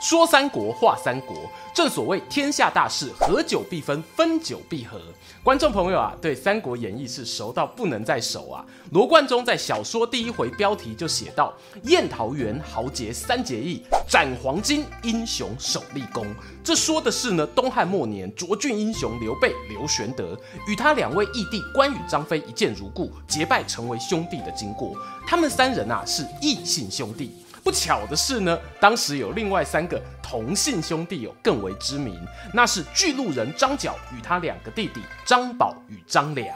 说三国，话三国，正所谓天下大事，合久必分，分久必合。观众朋友啊，对《三国演义》是熟到不能再熟啊。罗贯中在小说第一回标题就写到：“宴桃园，豪杰三结义，斩黄巾，英雄首立功。”这说的是呢，东汉末年卓俊英雄刘备刘玄德与他两位义弟关羽、张飞一见如故，结拜成为兄弟的经过。他们三人啊，是异姓兄弟。不巧的是呢，当时有另外三个同姓兄弟有更为知名，那是巨鹿人张角与他两个弟弟张宝与张良。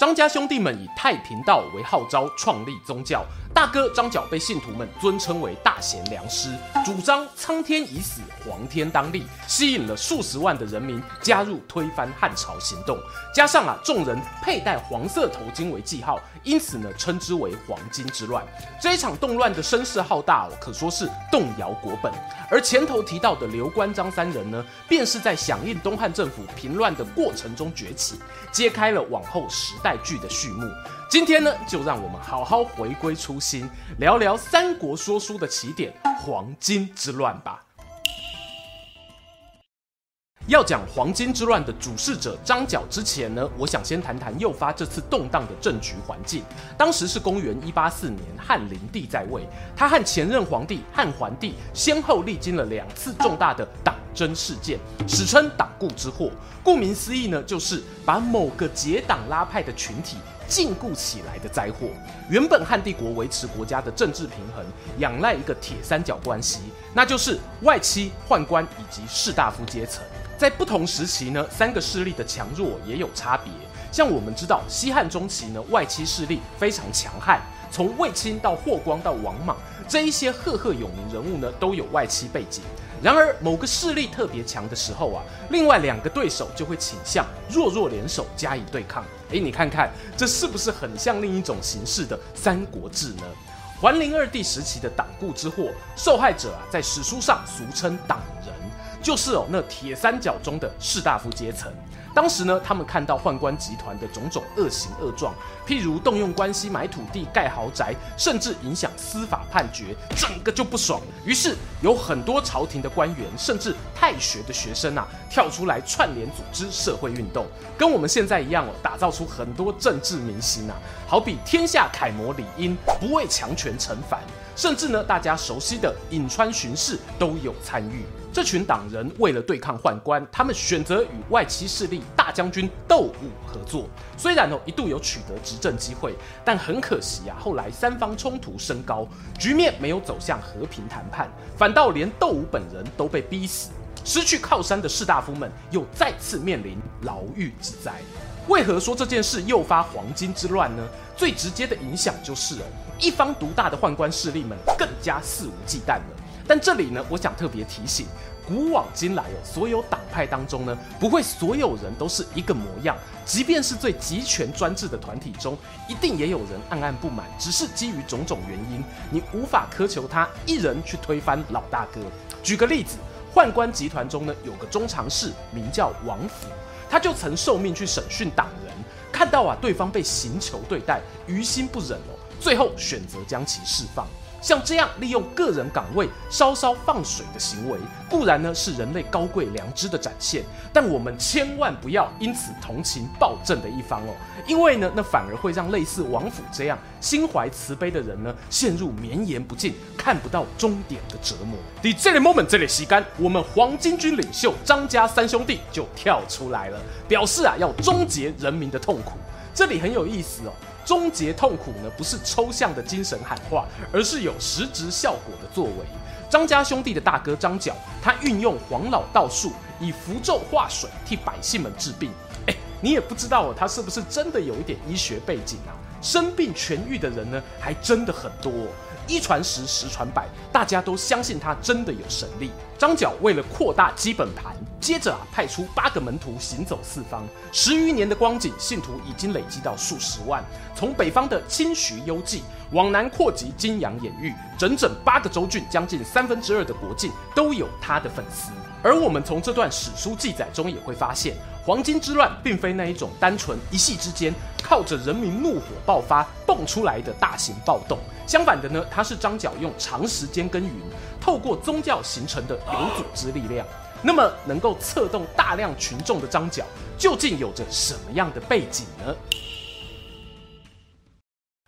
张家兄弟们以太平道为号召，创立宗教。大哥张角被信徒们尊称为大贤良师，主张苍天已死，黄天当立，吸引了数十万的人民加入推翻汉朝行动。加上啊，众人佩戴黄色头巾为记号，因此呢，称之为黄巾之乱。这一场动乱的声势浩大哦，可说是动摇国本。而前头提到的刘关张三人呢，便是在响应东汉政府平乱的过程中崛起，揭开了往后时代剧的序幕。今天呢，就让我们好好回归初心，聊聊三国说书的起点——黄巾之乱吧。要讲黄巾之乱的主事者张角之前呢，我想先谈谈诱发这次动荡的政局环境。当时是公元一八四年，汉灵帝在位，他和前任皇帝汉桓帝先后历经了两次重大的党真事件，史称党锢之祸。顾名思义呢，就是把某个结党拉派的群体。禁锢起来的灾祸。原本汉帝国维持国家的政治平衡，仰赖一个铁三角关系，那就是外戚、宦官以及士大夫阶层。在不同时期呢，三个势力的强弱也有差别。像我们知道，西汉中期呢，外戚势力非常强悍，从卫青到霍光到王莽，这一些赫赫有名人物呢，都有外戚背景。然而，某个势力特别强的时候啊，另外两个对手就会倾向弱弱联手加以对抗。哎，你看看，这是不是很像另一种形式的《三国志》呢？桓灵二帝时期的党锢之祸，受害者啊，在史书上俗称党人，就是哦那铁三角中的士大夫阶层。当时呢，他们看到宦官集团的种种恶行恶状，譬如动用关系买土地盖豪宅，甚至影响司法判决，整个就不爽。于是有很多朝廷的官员，甚至太学的学生啊，跳出来串联组织社会运动，跟我们现在一样哦，打造出很多政治明星啊，好比天下楷模李英，不畏强权陈凡，甚至呢，大家熟悉的颍川巡视都有参与。这群党人为了对抗宦官，他们选择与外戚势力大将军窦武合作。虽然哦一度有取得执政机会，但很可惜啊，后来三方冲突升高，局面没有走向和平谈判，反倒连窦武本人都被逼死。失去靠山的士大夫们又再次面临牢狱之灾。为何说这件事诱发黄巾之乱呢？最直接的影响就是哦，一方独大的宦官势力们更加肆无忌惮了。但这里呢，我想特别提醒，古往今来哦，所有党派当中呢，不会所有人都是一个模样。即便是最集权专制的团体中，一定也有人暗暗不满，只是基于种种原因，你无法苛求他一人去推翻老大哥。举个例子，宦官集团中呢，有个中常侍，名叫王府，他就曾受命去审讯党人，看到啊对方被刑求对待，于心不忍哦，最后选择将其释放。像这样利用个人岗位稍稍放水的行为，固然呢是人类高贵良知的展现，但我们千万不要因此同情暴政的一方哦，因为呢那反而会让类似王府这样心怀慈悲的人呢陷入绵延不尽、看不到终点的折磨。在这个 moment，这里吸干，我们黄巾军领袖张家三兄弟就跳出来了，表示啊要终结人民的痛苦。这里很有意思哦。终结痛苦呢，不是抽象的精神喊话，而是有实质效果的作为。张家兄弟的大哥张角，他运用黄老道术，以符咒化水，替百姓们治病。哎，你也不知道哦，他是不是真的有一点医学背景啊？生病痊愈的人呢，还真的很多。一传十，十传百，大家都相信他真的有神力。张角为了扩大基本盘。接着啊，派出八个门徒行走四方，十余年的光景，信徒已经累积到数十万。从北方的清徐幽蓟往南扩及金阳兖域，整整八个州郡，将近三分之二的国境都有他的粉丝。而我们从这段史书记载中也会发现，黄巾之乱并非那一种单纯一夕之间靠着人民怒火爆发蹦出来的大型暴动。相反的呢，它是张角用长时间耕耘，透过宗教形成的有组织力量。那么，能够策动大量群众的张角，究竟有着什么样的背景呢？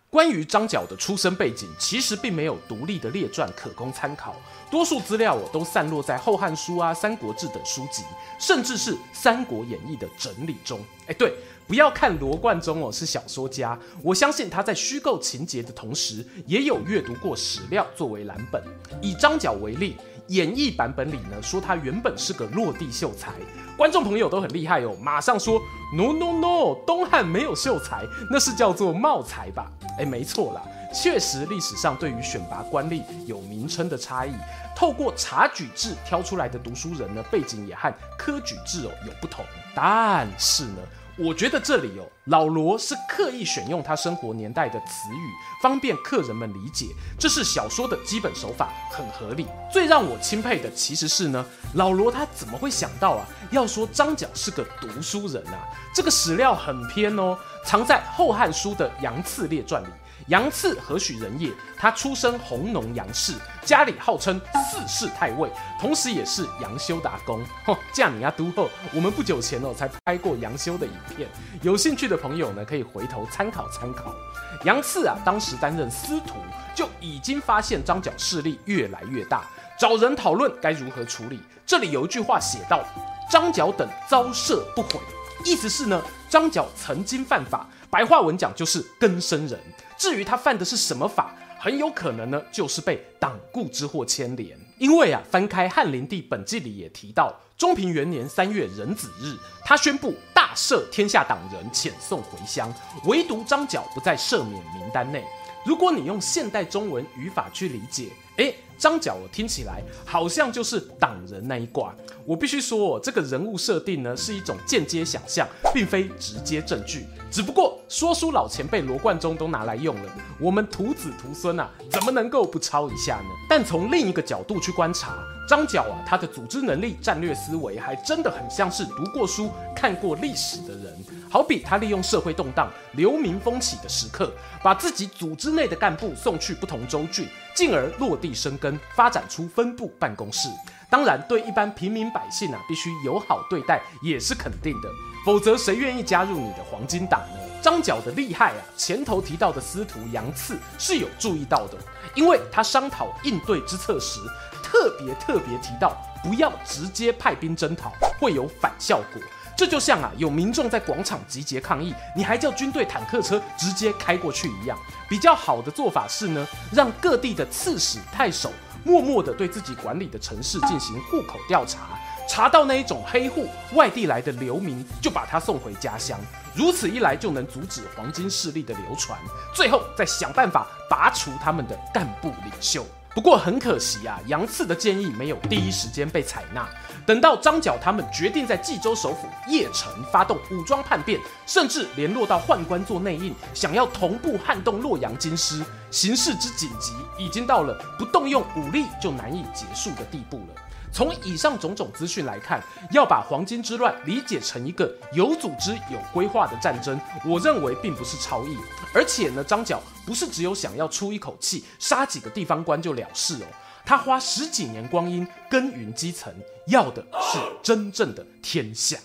关于张角的出生背景，其实并没有独立的列传可供参考，多数资料我都散落在《后汉书》啊、《三国志》等书籍，甚至是《三国演义》的整理中。哎，对，不要看罗贯中哦是小说家，我相信他在虚构情节的同时，也有阅读过史料作为蓝本。以张角为例。演绎版本里呢，说他原本是个落地秀才，观众朋友都很厉害哦，马上说 no no no，东汉没有秀才，那是叫做茂才吧？哎，没错啦，确实历史上对于选拔官吏有名称的差异，透过察举制挑出来的读书人呢，背景也和科举制哦有不同，但是呢。我觉得这里哦，老罗是刻意选用他生活年代的词语，方便客人们理解，这是小说的基本手法，很合理。最让我钦佩的其实是呢，老罗他怎么会想到啊，要说张角是个读书人啊？这个史料很偏哦，藏在《后汉书》的杨赐列传里。杨赐何许人也？他出身弘农杨氏，家里号称四世太尉，同时也是杨修的阿公。吼，这样你要读后，我们不久前哦才拍过杨修的影片，有兴趣的朋友呢可以回头参考参考。杨赐啊，当时担任司徒，就已经发现张角势力越来越大，找人讨论该如何处理。这里有一句话写道：“张角等遭赦不悔”，意思是呢，张角曾经犯法，白话文讲就是更生人。至于他犯的是什么法，很有可能呢，就是被党锢之祸牵连。因为啊，翻开汉灵帝本纪里也提到，中平元年三月壬子日，他宣布大赦天下党人，遣送回乡，唯独张角不在赦免名单内。如果你用现代中文语法去理解，诶，张角我听起来好像就是党人那一挂。我必须说，这个人物设定呢，是一种间接想象，并非直接证据。只不过说书老前辈罗贯中都拿来用了，我们徒子徒孙啊，怎么能够不抄一下呢？但从另一个角度去观察，张角啊，他的组织能力、战略思维，还真的很像是读过书、看过历史的人。好比他利用社会动荡、流民风起的时刻，把自己组织内的干部送去不同州郡，进而落地生根，发展出分部办公室。当然，对一般平民百姓啊，必须友好对待，也是肯定的。否则，谁愿意加入你的黄金党呢？张角的厉害啊，前头提到的司徒杨赐是有注意到的，因为他商讨应对之策时，特别特别提到，不要直接派兵征讨，会有反效果。这就像啊，有民众在广场集结抗议，你还叫军队坦克车直接开过去一样。比较好的做法是呢，让各地的刺史、太守默默地对自己管理的城市进行户口调查，查到那一种黑户、外地来的流民，就把他送回家乡。如此一来，就能阻止黄金势力的流传，最后再想办法拔除他们的干部领袖。不过很可惜啊，杨赐的建议没有第一时间被采纳。等到张角他们决定在冀州首府邺城发动武装叛变，甚至联络到宦官做内应，想要同步撼动洛阳京师，形势之紧急已经到了不动用武力就难以结束的地步了。从以上种种资讯来看，要把黄巾之乱理解成一个有组织、有规划的战争，我认为并不是超译。而且呢，张角不是只有想要出一口气，杀几个地方官就了事哦。他花十几年光阴耕耘基层，要的是真正的天下。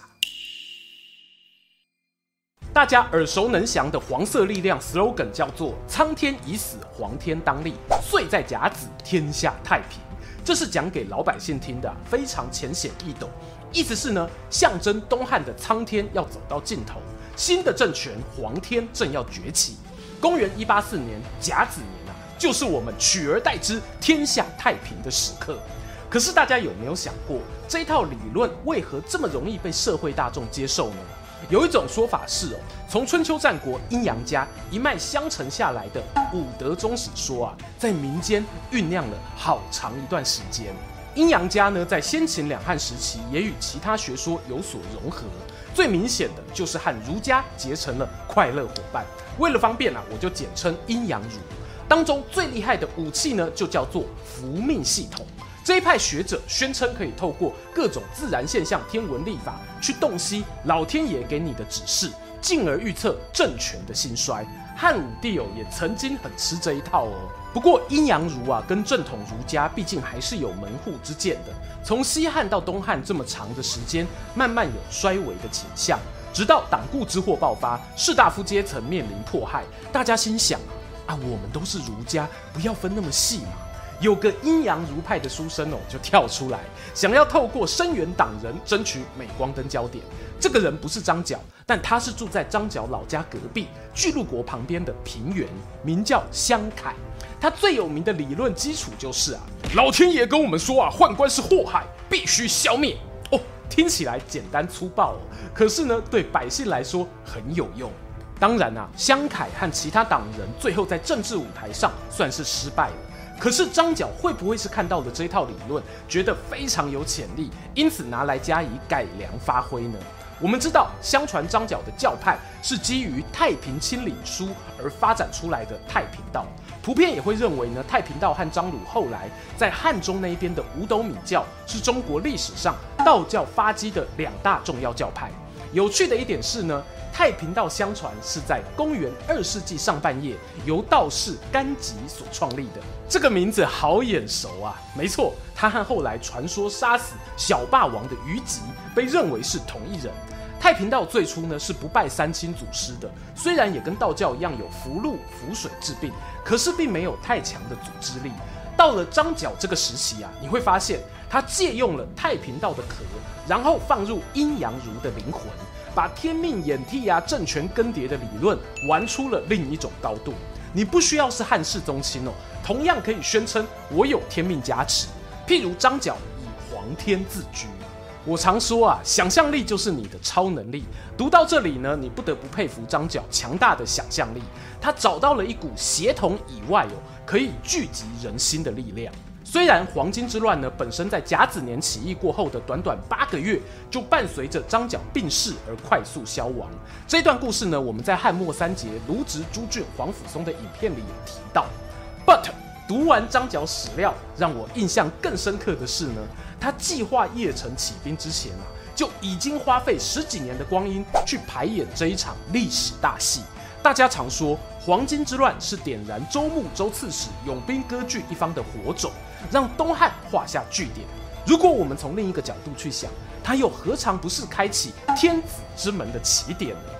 大家耳熟能详的黄色力量 slogan 叫做“苍天已死，黄天当立，岁在甲子，天下太平”。这是讲给老百姓听的，非常浅显易懂。意思是呢，象征东汉的苍天要走到尽头，新的政权黄天正要崛起。公元一八四年甲子年啊，就是我们取而代之、天下太平的时刻。可是大家有没有想过，这套理论为何这么容易被社会大众接受呢？有一种说法是哦，从春秋战国阴阳家一脉相承下来的五德宗始说啊，在民间酝酿了好长一段时间。阴阳家呢，在先秦两汉时期也与其他学说有所融合，最明显的就是和儒家结成了快乐伙伴。为了方便啊，我就简称阴阳儒。当中最厉害的武器呢，就叫做福命系统。这一派学者宣称可以透过各种自然现象、天文历法去洞悉老天爷给你的指示，进而预测政权的兴衰。汉武帝哦也曾经很吃这一套哦。不过阴阳儒啊，跟正统儒家毕竟还是有门户之见的。从西汉到东汉这么长的时间，慢慢有衰微的倾向，直到党锢之祸爆发，士大夫阶层面临迫害，大家心想啊，啊我们都是儒家，不要分那么细嘛。有个阴阳儒派的书生哦，就跳出来，想要透过声援党人，争取镁光灯焦点。这个人不是张角，但他是住在张角老家隔壁巨鹿国旁边的平原，名叫襄恺。他最有名的理论基础就是啊，老天爷跟我们说啊，宦官是祸害，必须消灭。哦，听起来简单粗暴哦，可是呢，对百姓来说很有用。当然啊，襄恺和其他党人最后在政治舞台上算是失败了。可是张角会不会是看到了这一套理论，觉得非常有潜力，因此拿来加以改良发挥呢？我们知道，相传张角的教派是基于《太平清领书》而发展出来的太平道，普遍也会认为呢，太平道和张鲁后来在汉中那一边的五斗米教是中国历史上道教发迹的两大重要教派。有趣的一点是呢，太平道相传是在公元二世纪上半叶由道士甘吉所创立的。这个名字好眼熟啊！没错，他和后来传说杀死小霸王的虞吉被认为是同一人。太平道最初呢是不拜三清祖师的，虽然也跟道教一样有符籙符水治病，可是并没有太强的组织力。到了张角这个时期啊，你会发现他借用了太平道的壳，然后放入阴阳儒的灵魂，把天命演替啊、政权更迭的理论玩出了另一种高度。你不需要是汉室宗亲哦，同样可以宣称我有天命加持。譬如张角以皇天自居。我常说啊，想象力就是你的超能力。读到这里呢，你不得不佩服张角强大的想象力，他找到了一股协同以外哦。可以聚集人心的力量。虽然黄巾之乱呢，本身在甲子年起义过后的短短八个月，就伴随着张角病逝而快速消亡。这段故事呢，我们在汉末三杰卢植、朱俊、皇甫嵩的影片里有提到。But 读完张角史料，让我印象更深刻的是呢，他计划邺城起兵之前啊，就已经花费十几年的光阴去排演这一场历史大戏。大家常说，黄巾之乱是点燃周穆周刺史拥兵割据一方的火种，让东汉画下句点。如果我们从另一个角度去想，他又何尝不是开启天子之门的起点呢？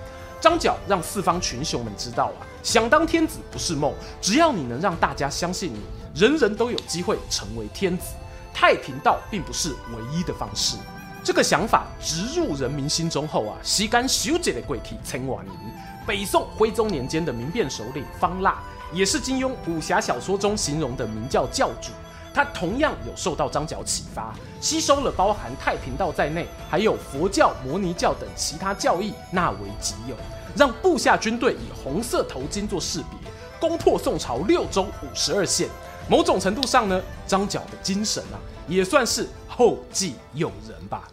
张角让四方群雄们知道啊，想当天子不是梦，只要你能让大家相信你，人人都有机会成为天子。太平道并不是唯一的方式。这个想法植入人民心中后啊，时间修剪的贵体千万年。北宋徽宗年间的民变首领方腊，也是金庸武侠小说中形容的明教教主。他同样有受到张角启发，吸收了包含太平道在内，还有佛教、摩尼教等其他教义纳为己有，让部下军队以红色头巾做识别，攻破宋朝六州五十二县。某种程度上呢，张角的精神啊，也算是后继有人吧。